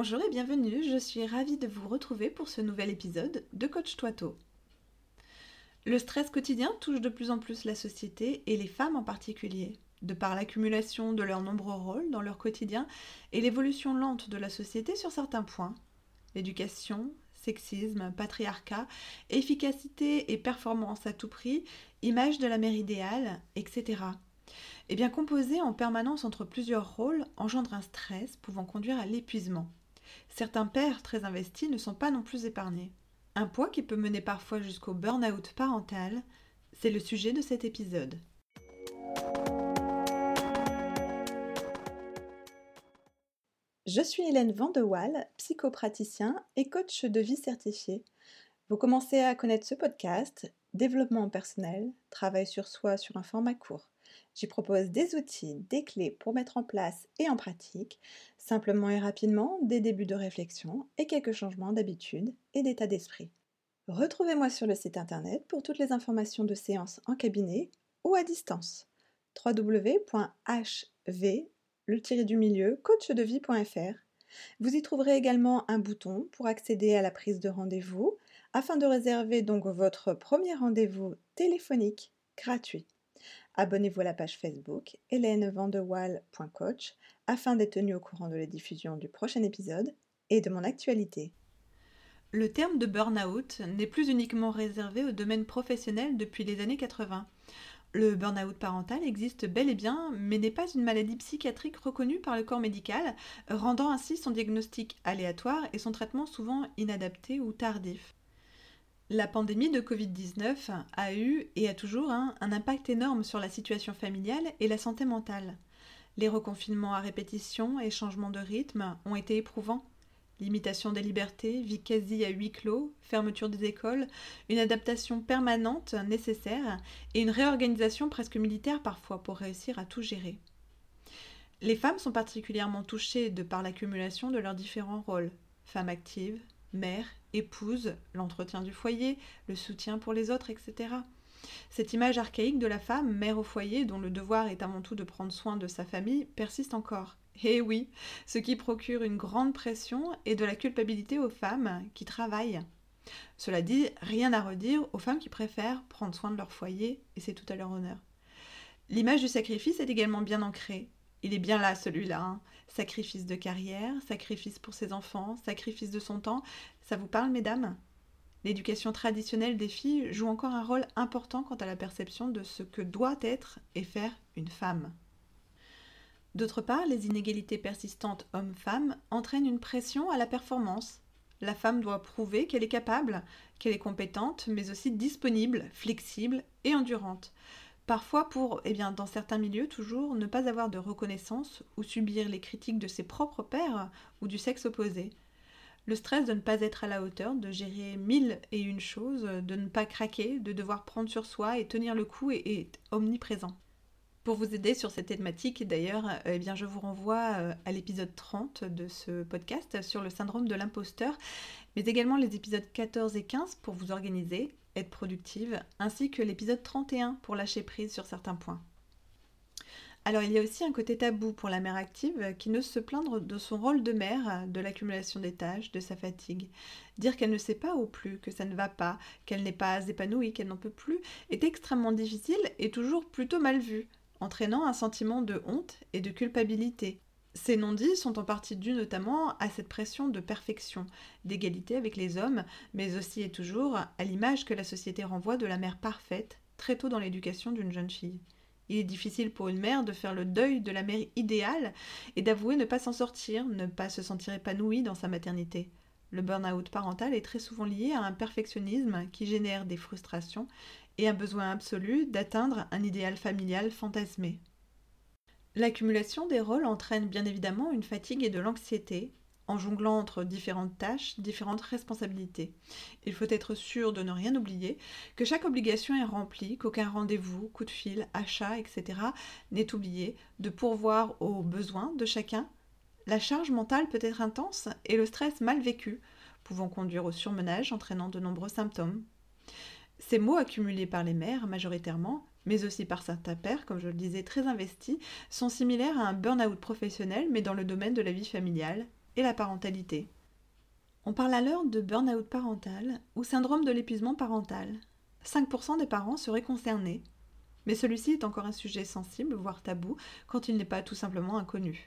Bonjour et bienvenue, je suis ravie de vous retrouver pour ce nouvel épisode de Coach Toito. Le stress quotidien touche de plus en plus la société et les femmes en particulier, de par l'accumulation de leurs nombreux rôles dans leur quotidien et l'évolution lente de la société sur certains points. L'éducation, sexisme, patriarcat, efficacité et performance à tout prix, image de la mère idéale, etc. Et bien composer en permanence entre plusieurs rôles engendre un stress pouvant conduire à l'épuisement. Certains pères très investis ne sont pas non plus épargnés. Un poids qui peut mener parfois jusqu'au burn-out parental, c'est le sujet de cet épisode. Je suis Hélène Vandewaal, psychopraticien et coach de vie certifié. Vous commencez à connaître ce podcast, développement personnel, travail sur soi sur un format court. J'y propose des outils, des clés pour mettre en place et en pratique, simplement et rapidement, des débuts de réflexion et quelques changements d'habitude et d'état d'esprit. Retrouvez-moi sur le site internet pour toutes les informations de séances en cabinet ou à distance. www.hv le du milieu. Vous y trouverez également un bouton pour accéder à la prise de rendez-vous afin de réserver donc votre premier rendez-vous téléphonique gratuit. Abonnez-vous à la page Facebook hélènevandewall.coach afin d'être tenu au courant de la diffusion du prochain épisode et de mon actualité. Le terme de burn-out n'est plus uniquement réservé au domaine professionnel depuis les années 80. Le burn-out parental existe bel et bien, mais n'est pas une maladie psychiatrique reconnue par le corps médical, rendant ainsi son diagnostic aléatoire et son traitement souvent inadapté ou tardif. La pandémie de Covid-19 a eu et a toujours un, impact énorme sur la situation familiale et la santé mentale. Les reconfinements à répétition et changements de rythme ont été éprouvants. Limitation des libertés, vie quasi à huis clos, fermeture des écoles, une adaptation permanente nécessaire et une réorganisation presque militaire parfois pour réussir à tout gérer. Les femmes sont particulièrement touchées de par l'accumulation de leurs différents rôles femmes actives, mère, épouse, l'entretien du foyer, le soutien pour les autres, etc. Cette image archaïque de la femme, mère au foyer, dont le devoir est avant tout de prendre soin de sa famille, persiste encore. Et oui, ce qui procure une grande pression et de la culpabilité aux femmes qui travaillent. Cela dit, rien à redire aux femmes qui préfèrent prendre soin de leur foyer, et c'est tout à leur honneur. L'image du sacrifice est également bien ancrée. Il est bien là celui-là. Hein. Sacrifice de carrière, sacrifice pour ses enfants, sacrifice de son temps. Ça vous parle, mesdames? L'éducation traditionnelle des filles joue encore un rôle important quant à la perception de ce que doit être et faire une femme. D'autre part, les inégalités persistantes hommes-femmes entraînent une pression à la performance. La femme doit prouver qu'elle est capable, qu'elle est compétente, mais aussi disponible, flexible et endurante. Parfois pour, eh bien, dans certains milieux toujours, ne pas avoir de reconnaissance ou subir les critiques de ses propres pairs ou du sexe opposé. Le stress de ne pas être à la hauteur, de gérer mille et une choses, de ne pas craquer, de devoir prendre sur soi et tenir le coup est, omniprésent. Pour vous aider sur cette thématique, d'ailleurs, eh bien, je vous renvoie euh, à l'épisode 30 de ce podcast sur le syndrome de l'imposteur, mais également les épisodes 14 et 15 pour vous organiser productive, ainsi que l'épisode 31 pour lâcher prise sur certains points. Alors il y a aussi un côté tabou pour la mère active qui n'ose se plaindre de son rôle de mère, de l'accumulation des tâches, de sa fatigue. Dire qu'elle ne sait pas au plus, que ça ne va pas, qu'elle n'est pas épanouie, qu'elle n'en peut plus, est extrêmement difficile et toujours plutôt mal vu, entraînant un sentiment de honte et de culpabilité. Ces non-dits sont en partie dus notamment à cette pression de perfection, d'égalité avec les hommes, mais aussi et toujours à l'image que la société renvoie de la mère parfaite très tôt dans l'éducation d'une jeune fille. Il est difficile pour une mère de faire le deuil de la mère idéale et d'avouer ne pas s'en sortir, ne pas se sentir épanouie dans sa maternité. Le burn-out parental est très souvent lié à un perfectionnisme qui génère des frustrations et un besoin absolu d'atteindre un idéal familial fantasmé. L'accumulation des rôles entraîne bien évidemment une fatigue et de l'anxiété, en jonglant entre différentes tâches, différentes responsabilités. Il faut être sûr de ne rien oublier, que chaque obligation est remplie, qu'aucun rendez-vous, coup de fil, achat, etc. n'est oublié, de pourvoir aux besoins de chacun. La charge mentale peut être intense et le stress mal vécu, pouvant conduire au surmenage entraînant de nombreux symptômes. Ces mots accumulés par les mères majoritairement mais aussi par certains pères, comme je le disais, très investis, sont similaires à un burn-out professionnel, mais dans le domaine de la vie familiale, et la parentalité. On parle alors de burn-out parental ou syndrome de l'épuisement parental. 5% des parents seraient concernés, mais celui-ci est encore un sujet sensible, voire tabou, quand il n'est pas tout simplement inconnu.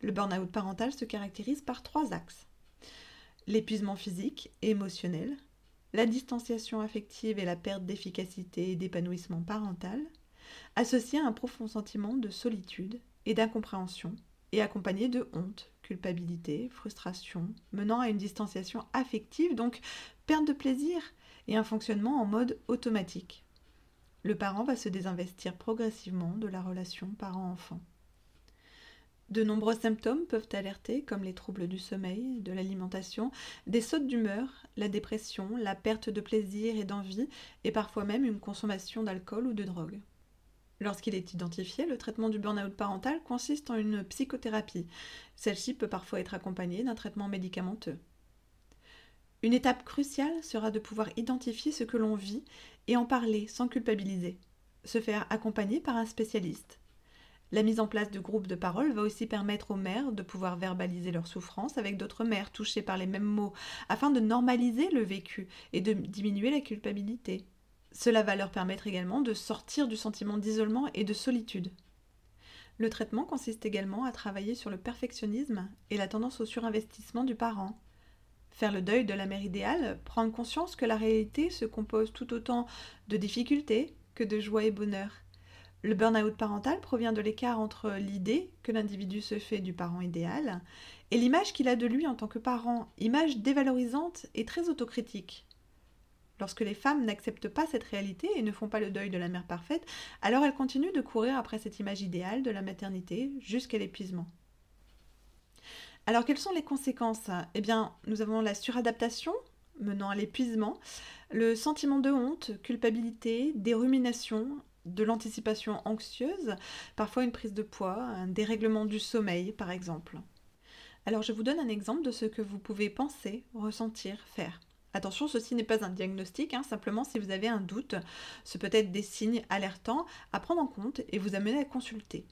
Le burn-out parental se caractérise par trois axes. L'épuisement physique et émotionnel, la distanciation affective et la perte d'efficacité et d'épanouissement parental, associé à un profond sentiment de solitude et d'incompréhension, et accompagné de honte, culpabilité, frustration, menant à une distanciation affective, donc perte de plaisir et un fonctionnement en mode automatique. Le parent va se désinvestir progressivement de la relation parent-enfant. De nombreux symptômes peuvent alerter, comme les troubles du sommeil, de l'alimentation, des sautes d'humeur, la dépression, la perte de plaisir et d'envie, et parfois même une consommation d'alcool ou de drogue. Lorsqu'il est identifié, le traitement du burn-out parental consiste en une psychothérapie. Celle-ci peut parfois être accompagnée d'un traitement médicamenteux. Une étape cruciale sera de pouvoir identifier ce que l'on vit et en parler sans culpabiliser. Se faire accompagner par un spécialiste. La mise en place de groupes de parole va aussi permettre aux mères de pouvoir verbaliser leur souffrance avec d'autres mères touchées par les mêmes mots, afin de normaliser le vécu et de diminuer la culpabilité. Cela va leur permettre également de sortir du sentiment d'isolement et de solitude. Le traitement consiste également à travailler sur le perfectionnisme et la tendance au surinvestissement du parent. Faire le deuil de la mère idéale, prendre conscience que la réalité se compose tout autant de difficultés que de joie et bonheur. Le burn-out parental provient de l'écart entre l'idée que l'individu se fait du parent idéal et l'image qu'il a de lui en tant que parent, image dévalorisante et très autocritique. Lorsque les femmes n'acceptent pas cette réalité et ne font pas le deuil de la mère parfaite, alors elles continuent de courir après cette image idéale de la maternité jusqu'à l'épuisement. Alors quelles sont les conséquences? Eh bien, nous avons la suradaptation menant à l'épuisement, le sentiment de honte, culpabilité, des de l'anticipation anxieuse, parfois une prise de poids, un dérèglement du sommeil par exemple. Alors je vous donne un exemple de ce que vous pouvez penser, ressentir, faire. Attention, ceci n'est pas un diagnostic, hein, simplement si vous avez un doute, ce peut être des signes alertants à prendre en compte et vous amener à consulter.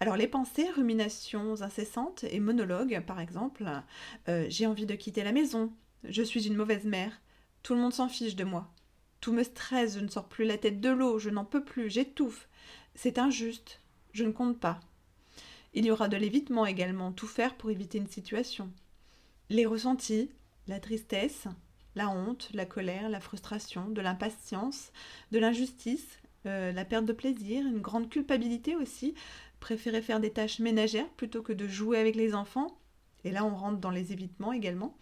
Alors les pensées, ruminations incessantes et monologues, par exemple, euh, j'ai envie de quitter la maison, je suis une mauvaise mère, tout le monde s'en fiche de moi, tout me stresse, je ne sors plus la tête de l'eau, je n'en peux plus, j'étouffe, c'est injuste, je ne compte pas. Il y aura de l'évitement également, tout faire pour éviter une situation. Les ressentis, la tristesse, la honte, la colère, la frustration, de l'impatience, de l'injustice, euh, la perte de plaisir, une grande culpabilité aussi, préférer faire des tâches ménagères plutôt que de jouer avec les enfants, et là on rentre dans les évitements également,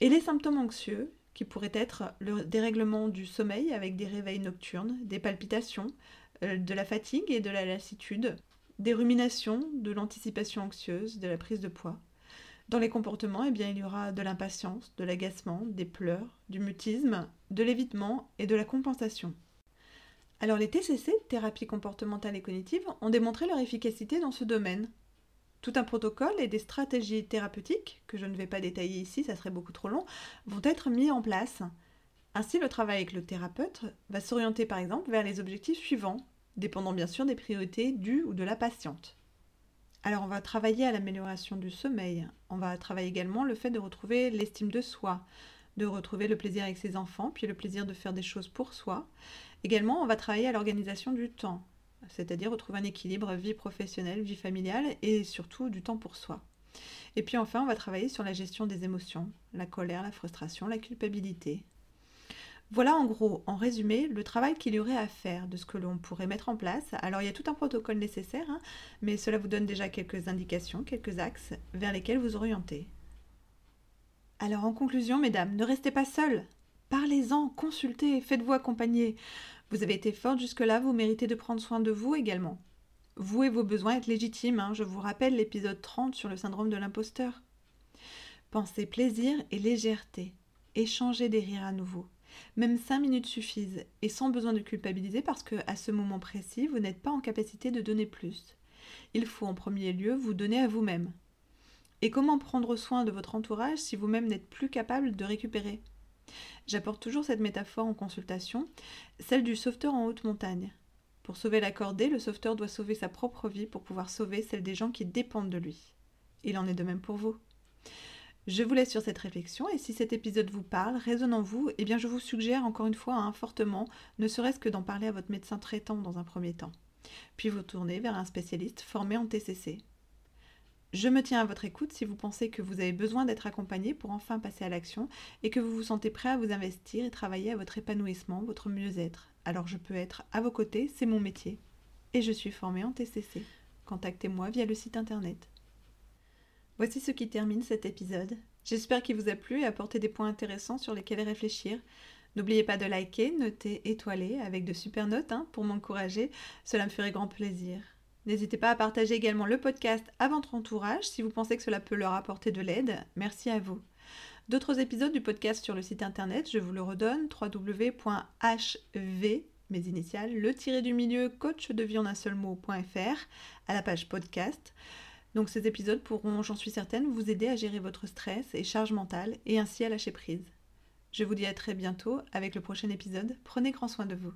et les symptômes anxieux, qui pourraient être le dérèglement du sommeil avec des réveils nocturnes, des palpitations, euh, de la fatigue et de la lassitude, des ruminations, de l'anticipation anxieuse, de la prise de poids. Dans les comportements, eh bien, il y aura de l'impatience, de l'agacement, des pleurs, du mutisme, de l'évitement et de la compensation. Alors les TCC, thérapie comportementale et cognitive, ont démontré leur efficacité dans ce domaine. Tout un protocole et des stratégies thérapeutiques, que je ne vais pas détailler ici, ça serait beaucoup trop long, vont être mis en place. Ainsi, le travail avec le thérapeute va s'orienter par exemple vers les objectifs suivants, dépendant bien sûr des priorités du ou de la patiente. Alors on va travailler à l'amélioration du sommeil. On va travailler également le fait de retrouver l'estime de soi, de retrouver le plaisir avec ses enfants, puis le plaisir de faire des choses pour soi. Également, on va travailler à l'organisation du temps, c'est-à-dire retrouver un équilibre vie professionnelle, vie familiale et surtout du temps pour soi. Et puis enfin, on va travailler sur la gestion des émotions, la colère, la frustration, la culpabilité, voilà en gros, en résumé, le travail qu'il y aurait à faire de ce que l'on pourrait mettre en place. Alors il y a tout un protocole nécessaire, hein, mais cela vous donne déjà quelques indications, quelques axes vers lesquels vous orientez. Alors en conclusion, mesdames, ne restez pas seules. Parlez-en, consultez, faites-vous accompagner. Vous avez été forte jusque-là, vous méritez de prendre soin de vous également. Vous et vos besoins êtes légitimes, hein. je vous rappelle l'épisode 30 sur le syndrome de l'imposteur. Pensez plaisir et légèreté. Échangez des rires à nouveau. Même 5 minutes suffisent et sans besoin de culpabiliser parce que à ce moment précis, vous n'êtes pas en capacité de donner plus. Il faut en premier lieu vous donner à vous-même. Et comment prendre soin de votre entourage si vous-même n'êtes plus capable de récupérer? J'apporte toujours cette métaphore en consultation, celle du sauveteur en haute montagne. Pour sauver la cordée, le sauveteur doit sauver sa propre vie pour pouvoir sauver celle des gens qui dépendent de lui. il en est de même pour vous. Je vous laisse sur cette réflexion et si cet épisode vous parle, résonne en vous, eh bien je vous suggère encore une fois hein, fortement, ne serait-ce que d'en parler à votre médecin traitant dans un premier temps, puis vous tournez vers un spécialiste formé en TCC. Je me tiens à votre écoute si vous pensez que vous avez besoin d'être accompagné pour enfin passer à l'action et que vous vous sentez prêt à vous investir et travailler à votre épanouissement, votre mieux-être. Alors je peux être à vos côtés, c'est mon métier. Et je suis formée en TCC. Contactez-moi via le site internet. Voici ce qui termine cet épisode. J'espère qu'il vous a plu et apporté des points intéressants sur lesquels réfléchir. N'oubliez pas de liker, noter, étoiler avec de super notes hein, pour m'encourager. Cela me ferait grand plaisir. N'hésitez pas à partager également le podcast à votre entourage si vous pensez que cela peut leur apporter de l'aide. Merci à vous. D'autres épisodes du podcast sur le site internet, je vous le redonne, www.hv, mes initiales, le du milieu coach de vie en un seul mot.fr, à la page podcast. Donc ces épisodes pourront, j'en suis certaine, vous aider à gérer votre stress et charge mentale et ainsi à lâcher prise. Je vous dis à très bientôt avec le prochain épisode. Prenez grand soin de vous.